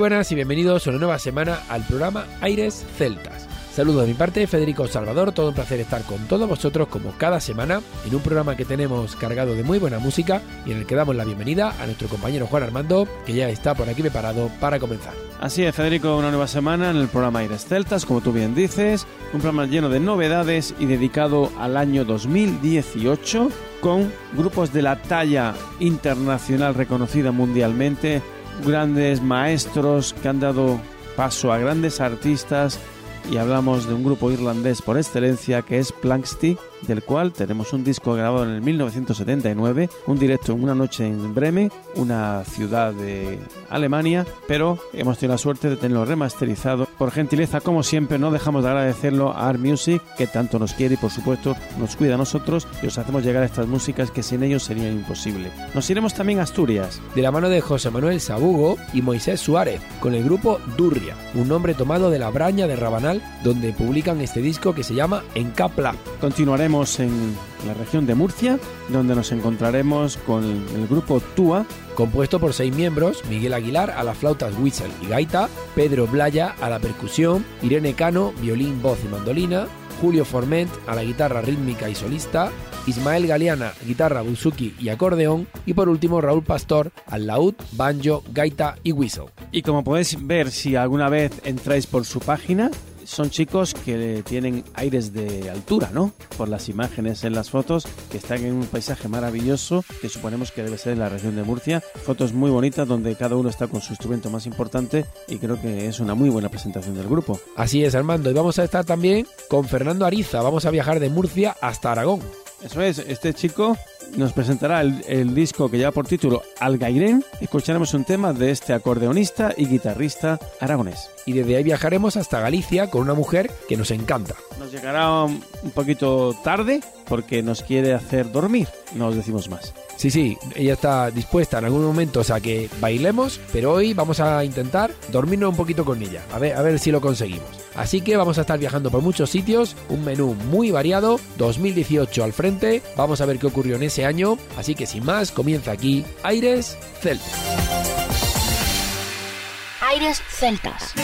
Buenas y bienvenidos a una nueva semana al programa Aires Celtas. Saludos de mi parte, Federico Salvador, todo un placer estar con todos vosotros como cada semana en un programa que tenemos cargado de muy buena música y en el que damos la bienvenida a nuestro compañero Juan Armando, que ya está por aquí preparado para comenzar. Así es, Federico, una nueva semana en el programa Aires Celtas, como tú bien dices, un programa lleno de novedades y dedicado al año 2018 con grupos de la talla internacional reconocida mundialmente, grandes maestros que han dado paso a grandes artistas y hablamos de un grupo irlandés por excelencia que es Plankstick, del cual tenemos un disco grabado en el 1979, un directo en una noche en Bremen, una ciudad de Alemania, pero hemos tenido la suerte de tenerlo remasterizado. Por gentileza, como siempre, no dejamos de agradecerlo a Art Music, que tanto nos quiere y por supuesto nos cuida a nosotros y os hacemos llegar estas músicas que sin ellos sería imposible. Nos iremos también a Asturias. De la mano de José Manuel Sabugo y Moisés Suárez, con el grupo Durria, un nombre tomado de la Braña de Rabanal, donde publican este disco que se llama Encapla. Continuaremos en la región de Murcia, donde nos encontraremos con el grupo Tua, compuesto por seis miembros, Miguel Aguilar a las flautas whistle y gaita, Pedro Blaya a la percusión, Irene Cano, violín, voz y mandolina, Julio Forment a la guitarra rítmica y solista, Ismael Galeana, guitarra, buzuki y acordeón, y por último Raúl Pastor al laúd, banjo, gaita y whistle. Y como podéis ver si alguna vez entráis por su página, son chicos que tienen aires de altura, ¿no? Por las imágenes en las fotos, que están en un paisaje maravilloso, que suponemos que debe ser en la región de Murcia. Fotos muy bonitas donde cada uno está con su instrumento más importante y creo que es una muy buena presentación del grupo. Así es, Armando. Y vamos a estar también con Fernando Ariza. Vamos a viajar de Murcia hasta Aragón. Eso es, este chico nos presentará el, el, disco que lleva por título Algairén. Escucharemos un tema de este acordeonista y guitarrista aragonés. Y desde ahí viajaremos hasta Galicia con una mujer que nos encanta. Nos llegará un, un poquito tarde porque nos quiere hacer dormir. No os decimos más. Sí, sí, ella está dispuesta en algunos momentos a que bailemos, pero hoy vamos a intentar dormirnos un poquito con ella, a ver, a ver si lo conseguimos. Así que vamos a estar viajando por muchos sitios, un menú muy variado, 2018 al frente, vamos a ver qué ocurrió en ese año, así que sin más, comienza aquí Aires Celtas. Aires Celtas.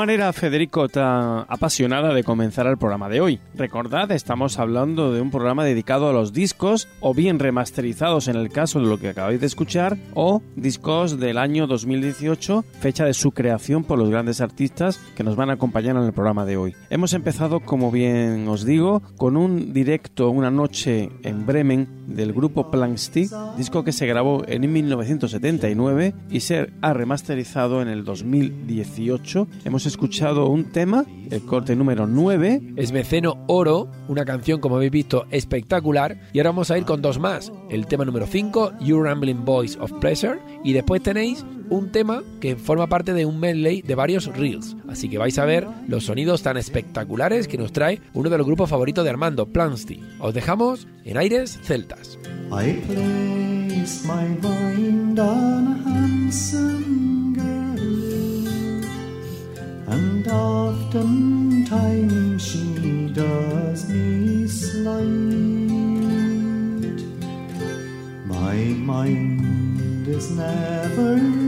Manera, Federico, tan apasionada de comenzar el programa de hoy. Recordad, estamos hablando de un programa dedicado a los discos, o bien remasterizados en el caso de lo que acabáis de escuchar, o discos del año 2018, fecha de su creación por los grandes artistas que nos van a acompañar en el programa de hoy. Hemos empezado, como bien os digo, con un directo una noche en Bremen del grupo Plankstick, disco que se grabó en 1979 y se ha remasterizado en el 2018 hemos escuchado un tema, el corte número 9. Es Meceno Oro, una canción, como habéis visto, espectacular. Y ahora vamos a ir con dos más. El tema número 5, You Rambling Voice of Pleasure. Y después tenéis un tema que forma parte de un medley de varios reels. Así que vais a ver los sonidos tan espectaculares que nos trae uno de los grupos favoritos de Armando, Plansty. Os dejamos en aires celtas. And oftentimes she does me slight. My mind is never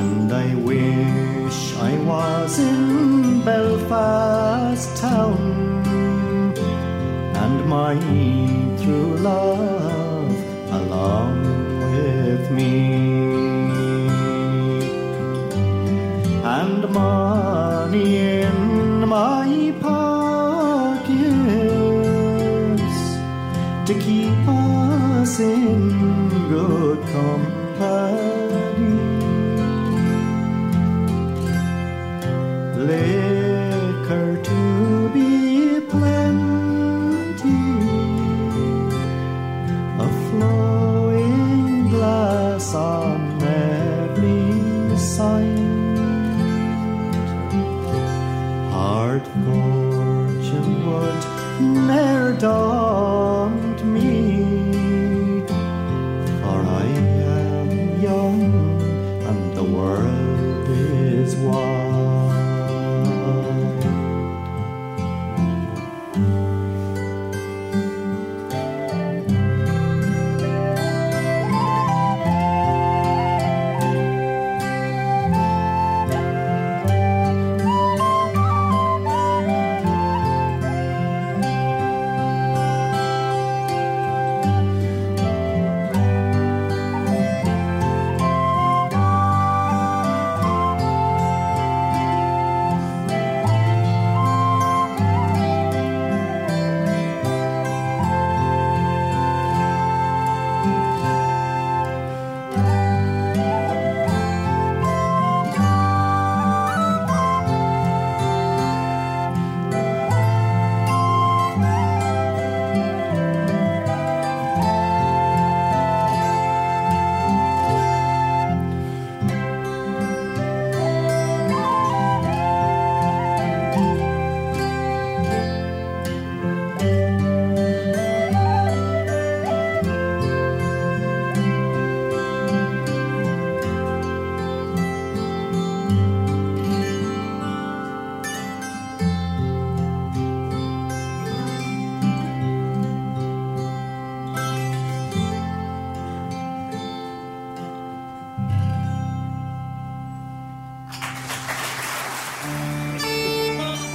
And I wish I was in Belfast town and my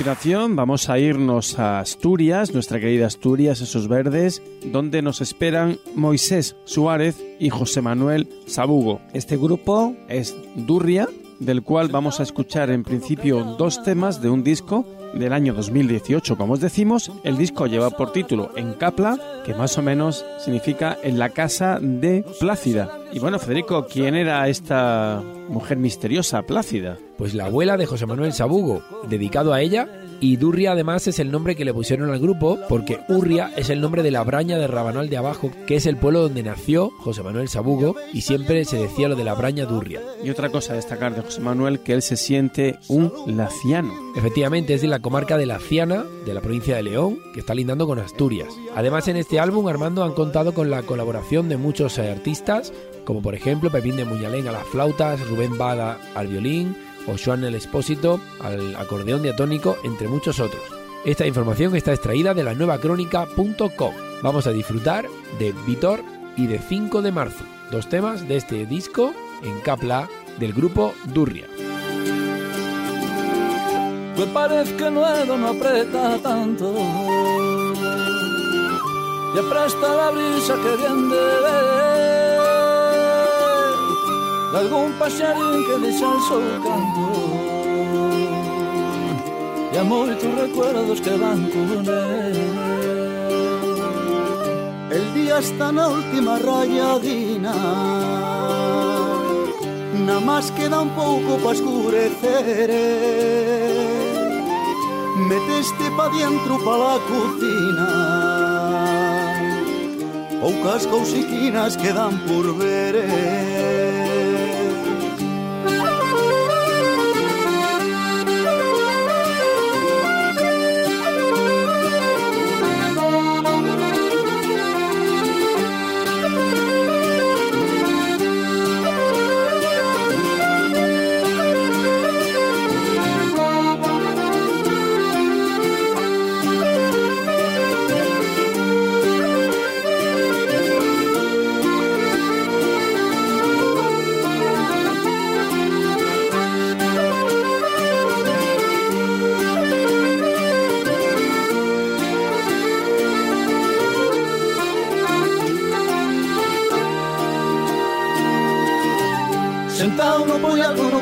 Continuación vamos a irnos a Asturias, nuestra querida Asturias, esos verdes, donde nos esperan Moisés Suárez y José Manuel Sabugo. Este grupo es Durria, del cual vamos a escuchar en principio dos temas de un disco del año 2018. Como os decimos, el disco lleva por título En Capla, que más o menos significa en la casa de Plácida. Y bueno, Federico, ¿quién era esta mujer misteriosa, Plácida? Pues la abuela de José Manuel Sabugo, dedicado a ella, y Durria además es el nombre que le pusieron al grupo porque Urria es el nombre de la braña de Rabanal de Abajo, que es el pueblo donde nació José Manuel Sabugo y siempre se decía lo de la braña Durria. Y otra cosa a destacar de José Manuel, que él se siente un laciano. Efectivamente, es de la comarca de Laciana, de la provincia de León, que está lindando con Asturias. Además, en este álbum, Armando han contado con la colaboración de muchos eh, artistas, como por ejemplo Pepín de Muñalén a las flautas, Rubén Bada al violín, o Joan el Expósito al acordeón diatónico, entre muchos otros. Esta información está extraída de la nueva crónica.com. Vamos a disfrutar de Vitor y de 5 de marzo, dos temas de este disco en capla del grupo Durria. Parece que no aprieta tanto la brisa que algún paxarín que deixansou canto. E a moitos recuerdos que van con él. El día está na última rayadina Na más queda un pouco pa escurecer Meteste pa dentro pa la cocina. Poucas cousiquinas quedan por ver.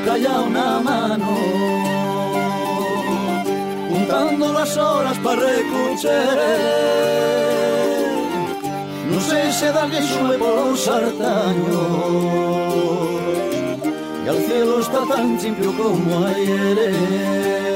calla una mano Juntando las horas para reconchere Non sei se da que sube polos sartaños E al cielo está tan limpio como ayer.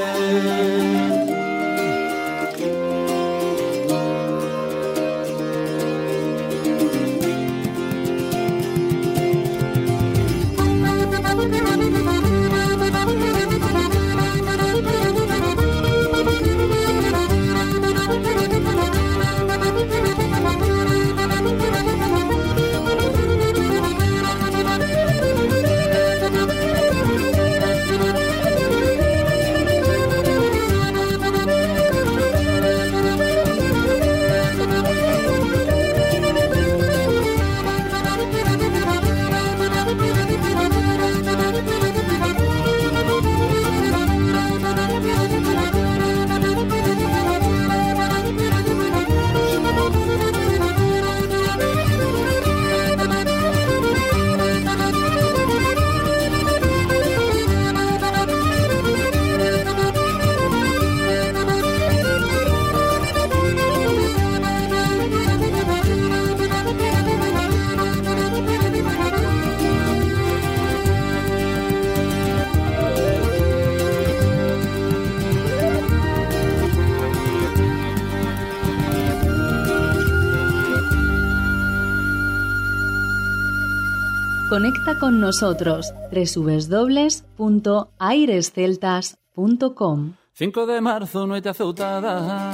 Conecta con nosotros www.airesceltas.com 5 de marzo, noite azoutada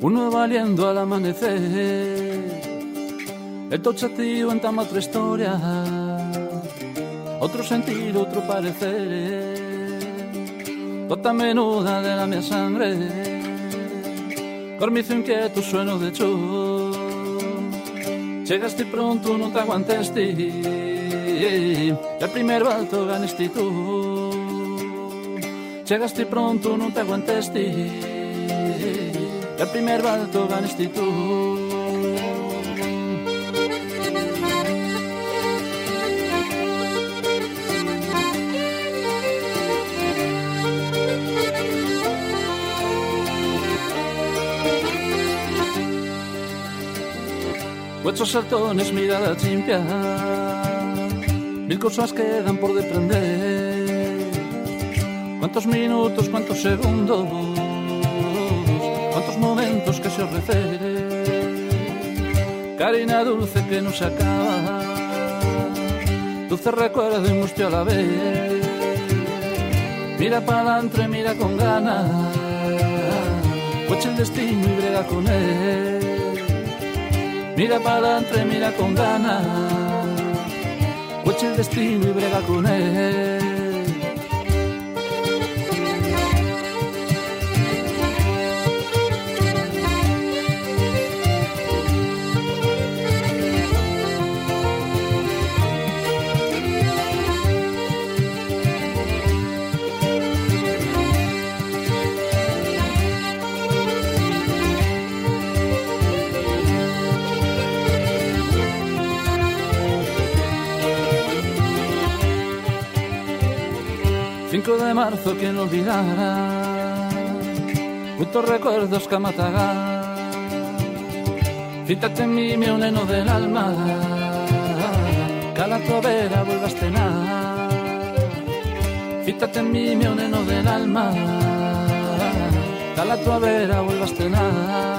Uno valiendo al amanecer. El tocha tío entama outra historia. Outro sentir, outro parecer. Tota menuda de la mia sangre. Cormizo inquieto, sueno de chum Chegaste pronto, não te aguantaste. El é primer balto ganaste tú. Chegaste pronto, não te aguantaste. El é primer balto ganaste tú. Vuestros saltones, mirada chimpia Mil cosas quedan por deprender. Cuántos minutos, cuántos segundos Cuántos momentos que se ofrecen Carina dulce que no se acaba Dulce recuerdo y mustio a la vez. Mira pa'lantre, mira con ganas Pues el destino y brega con él Mira pa'lantre, mira con ganas. Pues el destino y brega con él de marzo, quien olvidará? Cuántos recuerdos que mataga. Fítate en mí, mi neno del alma. Cala tu vera, vuelvas a cenar. Fítate en mí, mi neno del alma. Cala tu vera, vuelvas a cenar.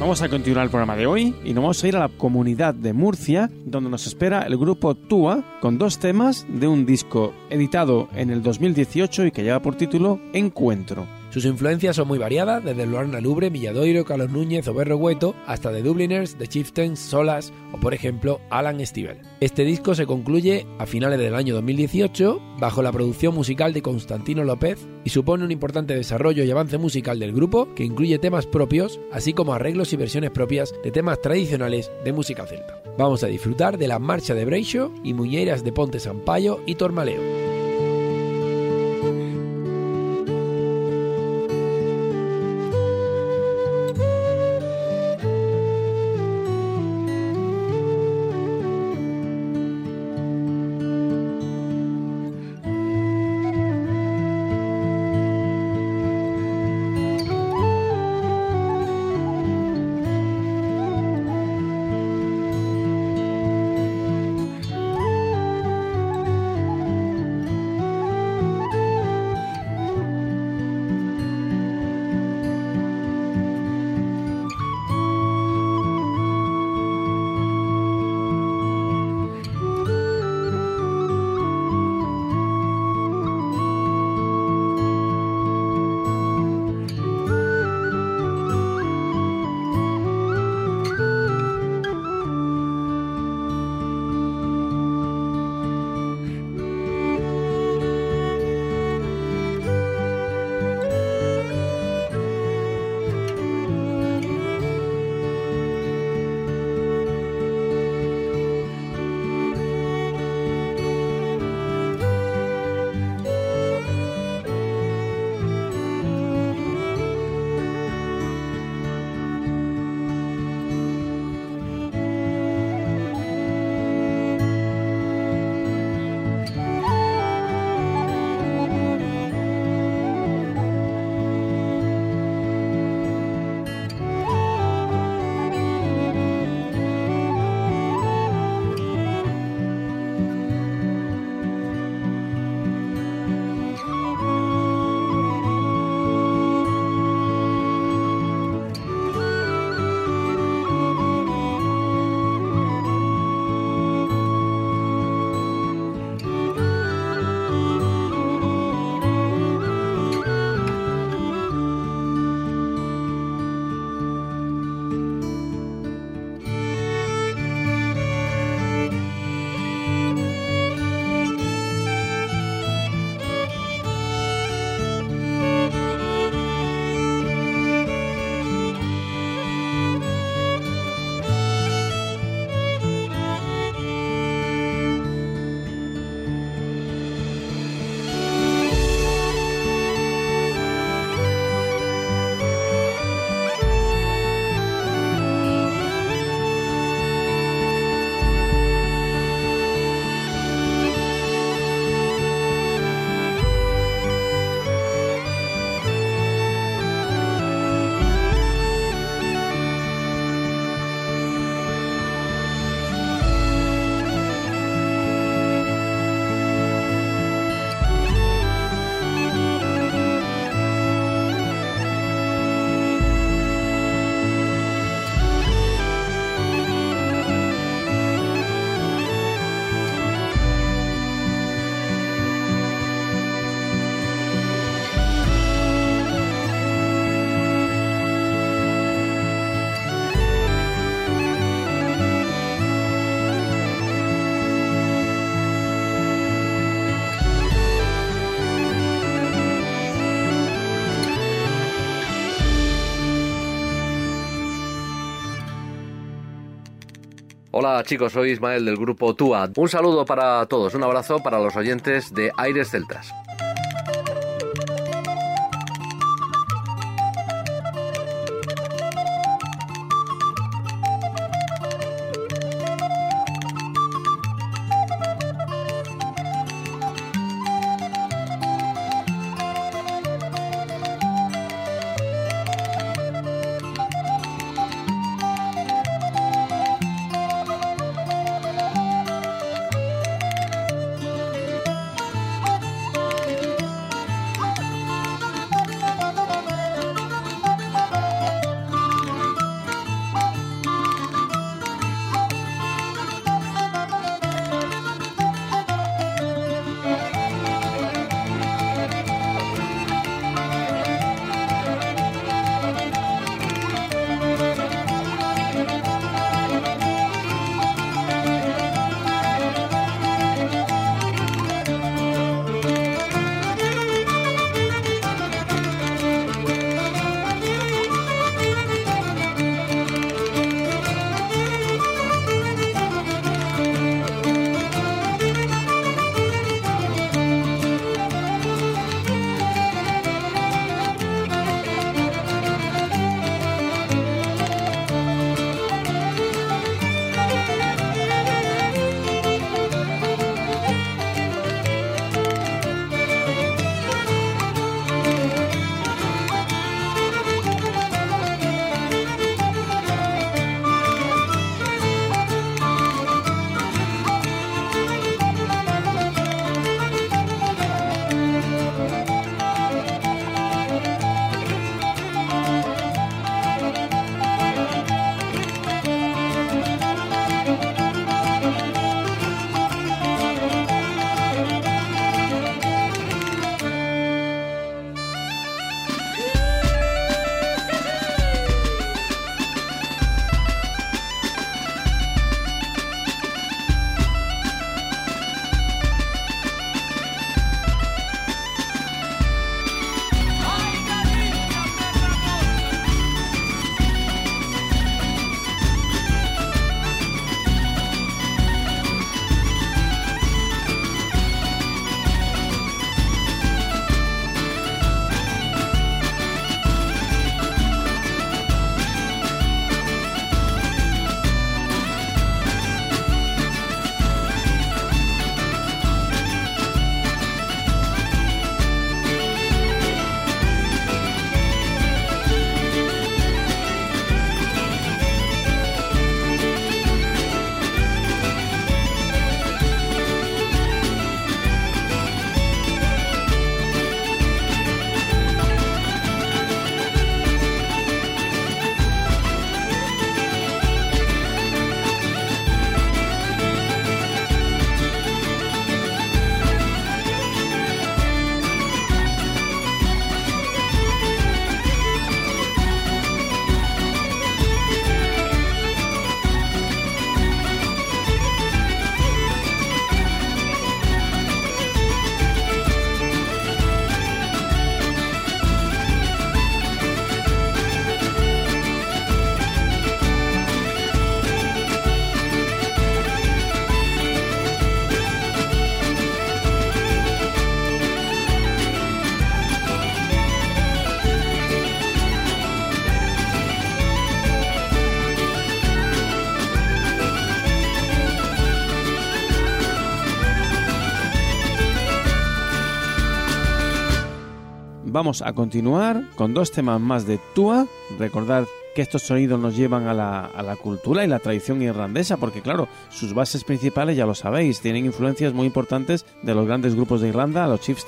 Vamos a continuar el programa de hoy y nos vamos a ir a la comunidad de Murcia, donde nos espera el grupo Tua con dos temas de un disco editado en el 2018 y que lleva por título Encuentro. Sus influencias son muy variadas, desde Luarna Lubre, Milladoiro, Carlos Núñez o Berro Hueto, hasta The Dubliners, The Chieftains, Solas o, por ejemplo, Alan Stivell. Este disco se concluye a finales del año 2018 bajo la producción musical de Constantino López y supone un importante desarrollo y avance musical del grupo que incluye temas propios, así como arreglos y versiones propias de temas tradicionales de música celta. Vamos a disfrutar de la marcha de Breixo y Muñeiras de Ponte Sampaio y Tormaleo. Hola chicos, soy Ismael del grupo TUA. Un saludo para todos, un abrazo para los oyentes de Aires Celtas. Vamos a continuar con dos temas más de Tua. Recordad que estos sonidos nos llevan a la, cultura y la tradición irlandesa, porque claro, sus bases principales ya lo sabéis, tienen influencias muy importantes de los grandes grupos de Irlanda, los Chiefs,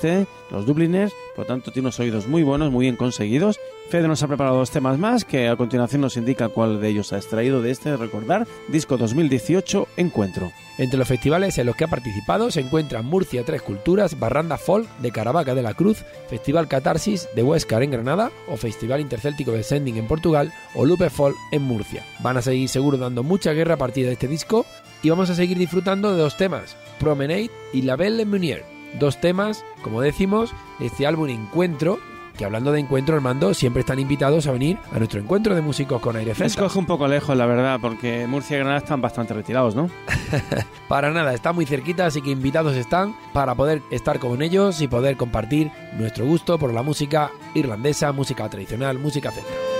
los Dubliners, por tanto tiene unos oídos muy buenos, muy bien conseguidos. Fede nos ha preparado dos temas más que a continuación nos indica cuál de ellos ha extraído de este, recordar, disco 2018, Encuentro. Entre los festivales en los que ha participado se encuentran Murcia Tres Culturas, Barranda Folk de Caravaca de la Cruz, Festival Catarsis de Huescar en Granada o Festival Intercéltico de Sending en Portugal o Lupe Folk en Murcia. Van a seguir seguro dando mucha guerra a partir de este disco y vamos a seguir disfrutando de dos temas, Promenade y La Belle Meunier. Dos temas, como decimos, de este álbum Encuentro que hablando de encuentro, Armando, siempre están invitados a venir a nuestro encuentro de músicos con aire celtas. Escoge un poco lejos, la verdad, porque Murcia y Granada están bastante retirados, ¿no? Para nada, está muy cerquita, así que invitados están para poder estar con ellos y poder compartir nuestro gusto por la música irlandesa, música tradicional, música celta.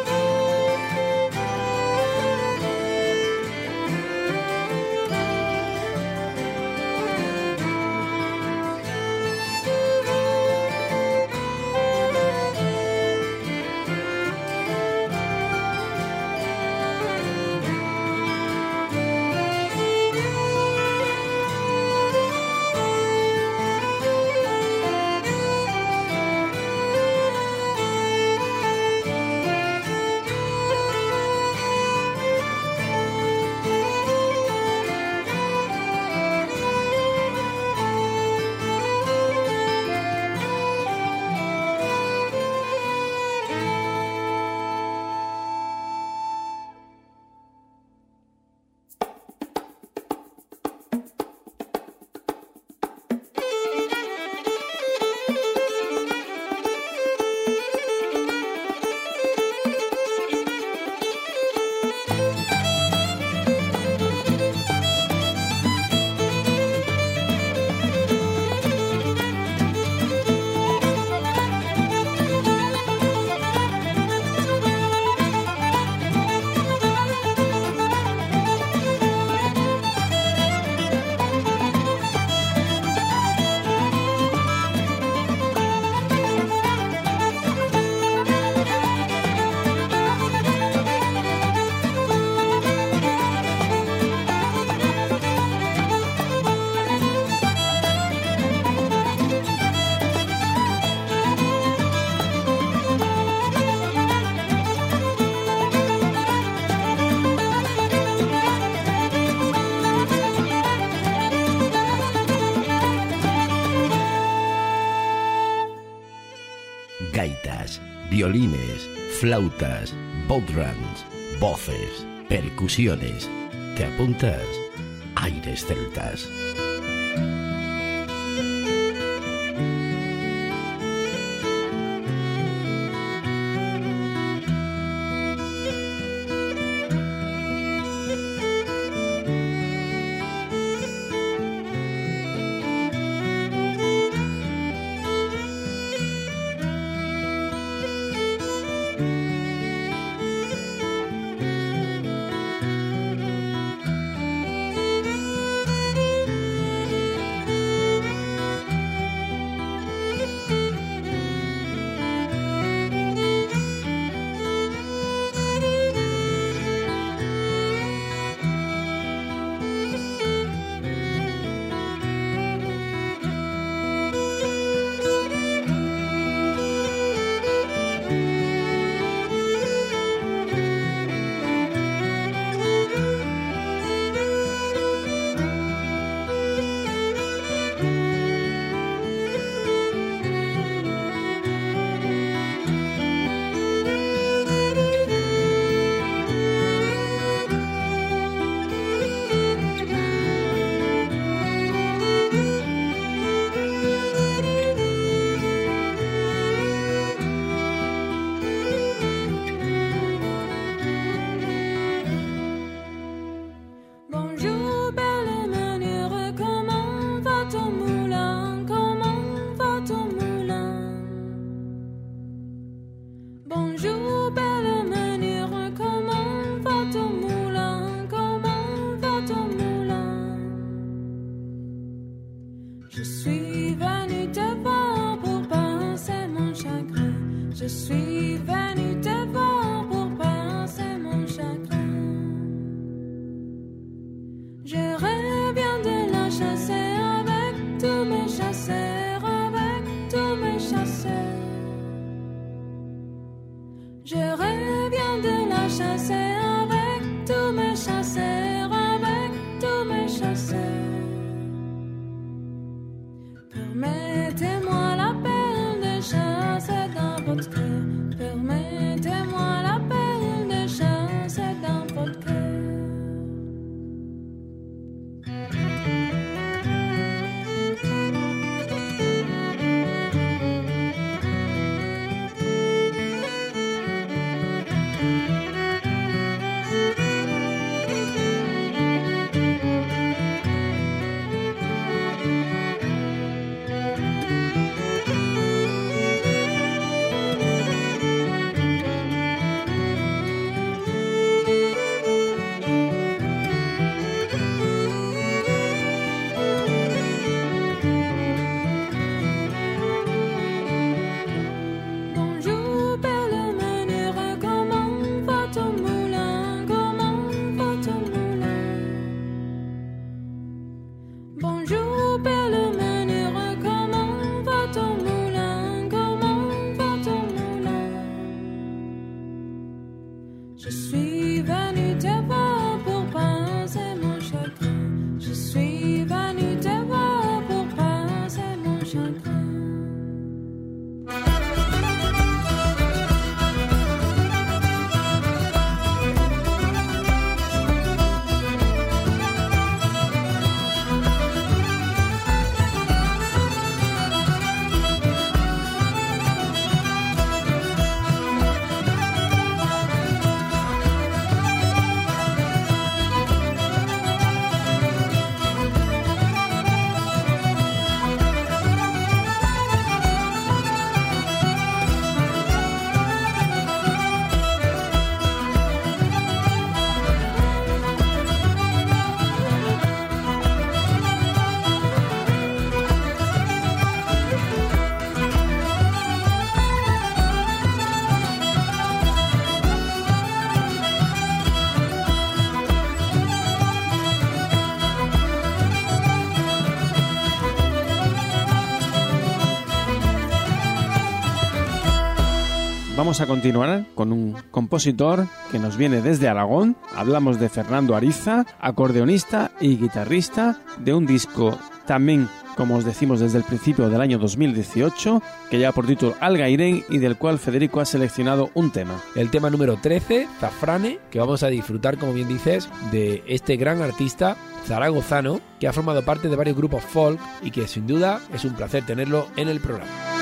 Flautas, bodhrans, voces, percusiones. ¿Te apuntas? Aires celtas. Vamos a continuar con un compositor que nos viene desde Aragón. Hablamos de Fernando Ariza, acordeonista y guitarrista de un disco también como os decimos desde el principio del año 2018, que lleva por título Algairén y del cual Federico ha seleccionado un tema. El tema número 13, Zafrane, que vamos a disfrutar, como bien dices, de este gran artista zaragozano que ha formado parte de varios grupos folk y que sin duda es un placer tenerlo en el programa.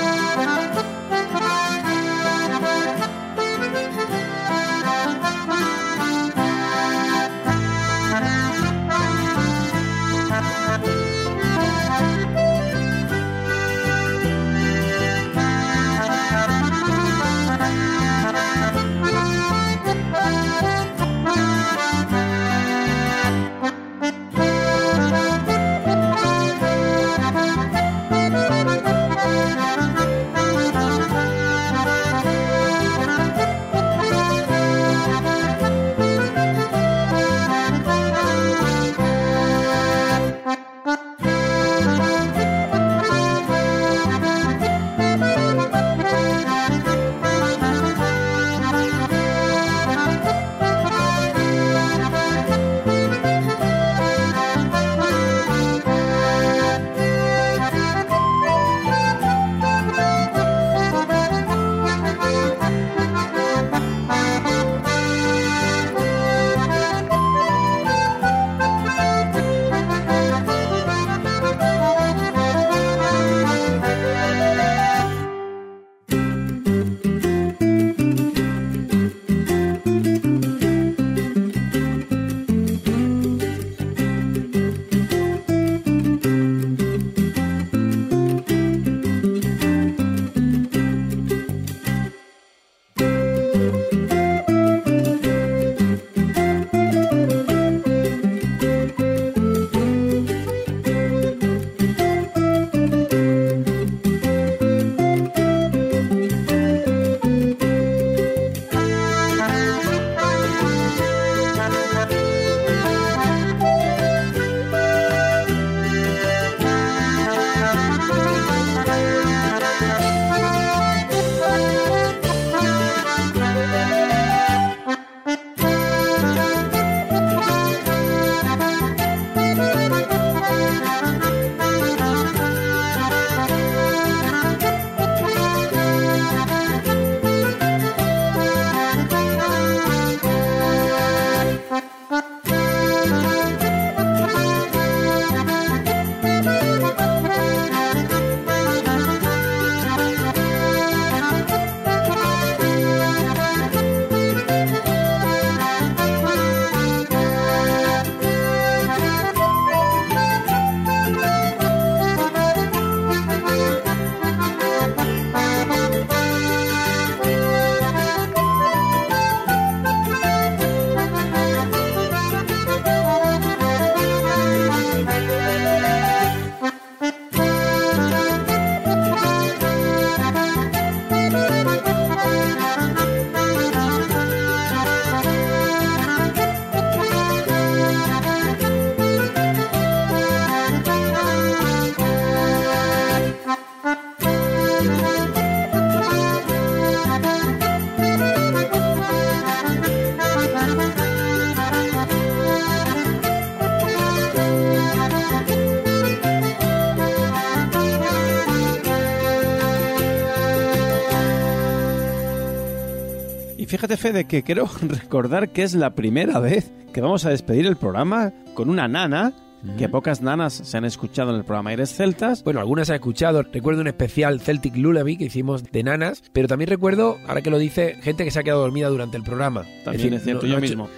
Fíjate, Fede, que quiero recordar que es la primera vez que vamos a despedir el programa con una nana que pocas nanas se han escuchado en el programa Aires Celtas. Bueno, algunas he escuchado. Recuerdo un especial Celtic Lullaby que hicimos de nanas, pero también recuerdo, ahora que lo dice, gente que se ha quedado dormida durante el programa. También es, cierto, yo mismo.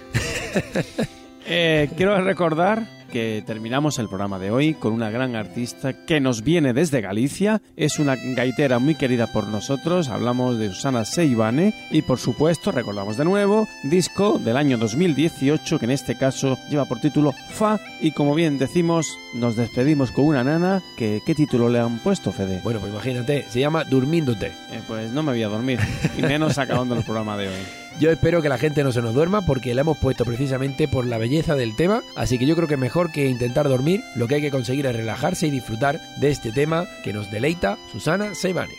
eh, quiero recordar que terminamos el programa de hoy con una gran artista que nos viene desde Galicia. Es una gaitera muy querida por nosotros. Hablamos de Susana Seibane y por supuesto recordamos de nuevo disco del año 2018 que en este caso lleva por título Fa y como bien decimos nos despedimos con una nana que ¿qué título le han puesto Fede? Bueno, pues imagínate, se llama Durmiéndote. Eh, pues no me voy a dormir y menos acabando el programa de hoy. Yo espero que la gente no se nos duerma porque la hemos puesto precisamente por la belleza del tema, así que yo creo que mejor que intentar dormir, lo que hay que conseguir es relajarse y disfrutar de este tema que nos deleita Susana Seibane.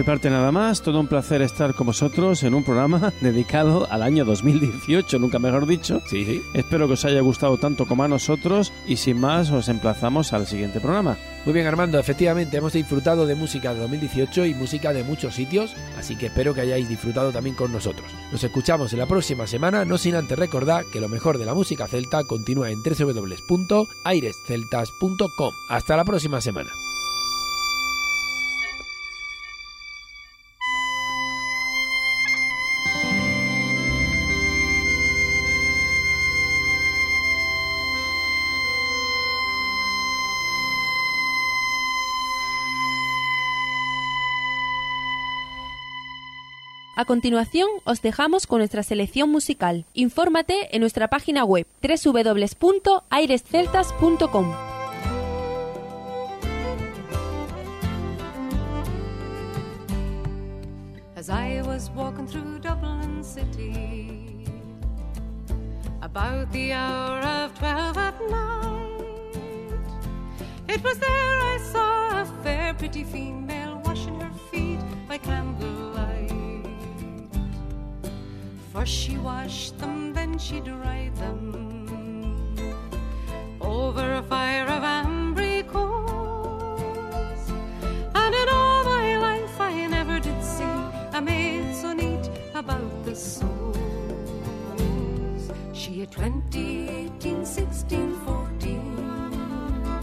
Mi parte nada más, todo un placer estar con vosotros en un programa dedicado al año 2018, nunca mejor dicho. Sí, sí. Espero que os haya gustado tanto como a nosotros y sin más os emplazamos al siguiente programa. Muy bien Armando, efectivamente hemos disfrutado de música de 2018 y música de muchos sitios, así que espero que hayáis disfrutado también con nosotros. Nos escuchamos en la próxima semana, no sin antes recordar que lo mejor de la música celta continúa en www.airesceltas.com. Hasta la próxima semana. A continuación, os dejamos con nuestra selección musical. Infórmate en nuestra página web www.airesceltas.com. As I was walking through Dublin City, about the hour of twelve at night, it was there I saw a fair, pretty female First she washed them, then she dried them over a fire of ambry coals. And in all my life I never did see a maid so neat about the soles. She had 20, 18, 16, 14,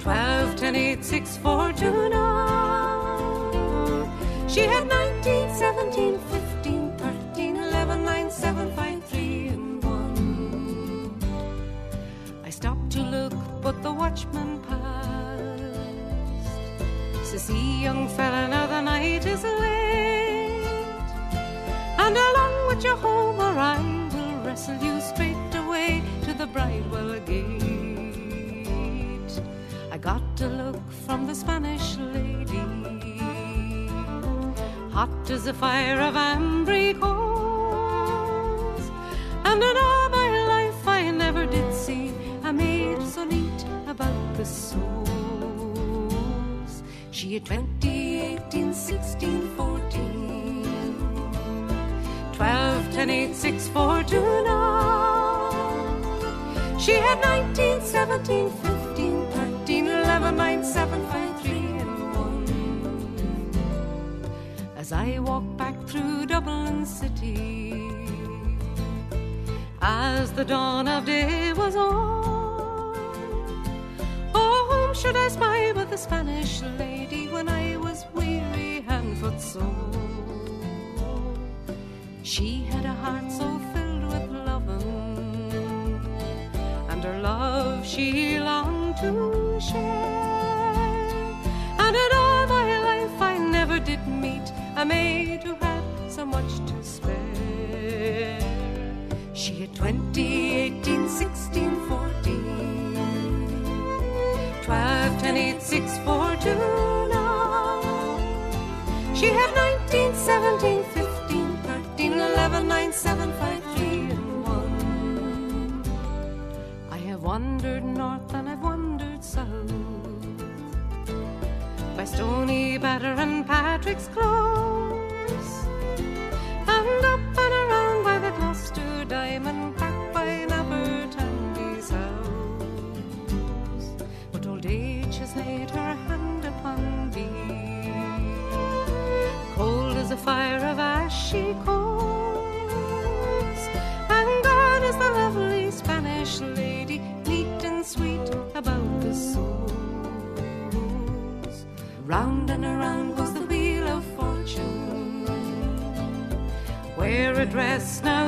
12, 10, 8, 6, 4, 2, 9. She had 19, 17, 15, watchman passed. Says, see, young fella, now the night is late. And along with your home, or I will wrestle you straight away to the Bridewell gate. I got a look from the Spanish lady, hot as a fire of ambry soles. She had 20, 18, 16, 14, 12, 10, 8, 6, 4, 2, 9. She had 19, 17, 15, 13, 11, 9, 7, 5, 3, and 1. As I walk back through Dublin City, as the dawn of day was on, should I spy but the Spanish lady when I was weary and footsore? She had a heart so filled with loving, and her love she longed to share. And in all my life I never did meet a maid who had so much to spare. She had 20, 18, 16, 14, 12, 10, 8, 6, 4, 2, 9. She had 19, 17, 15, 13, 11, 9, 7, 5, 3, and 1. I have wandered north and I've wandered south by Stony Batter and Patrick's Close, laid her hand upon thee, cold as a fire of ashy coals, and God is the lovely Spanish lady, neat and sweet about the soles. Round and around goes the wheel of fortune. Where a dress now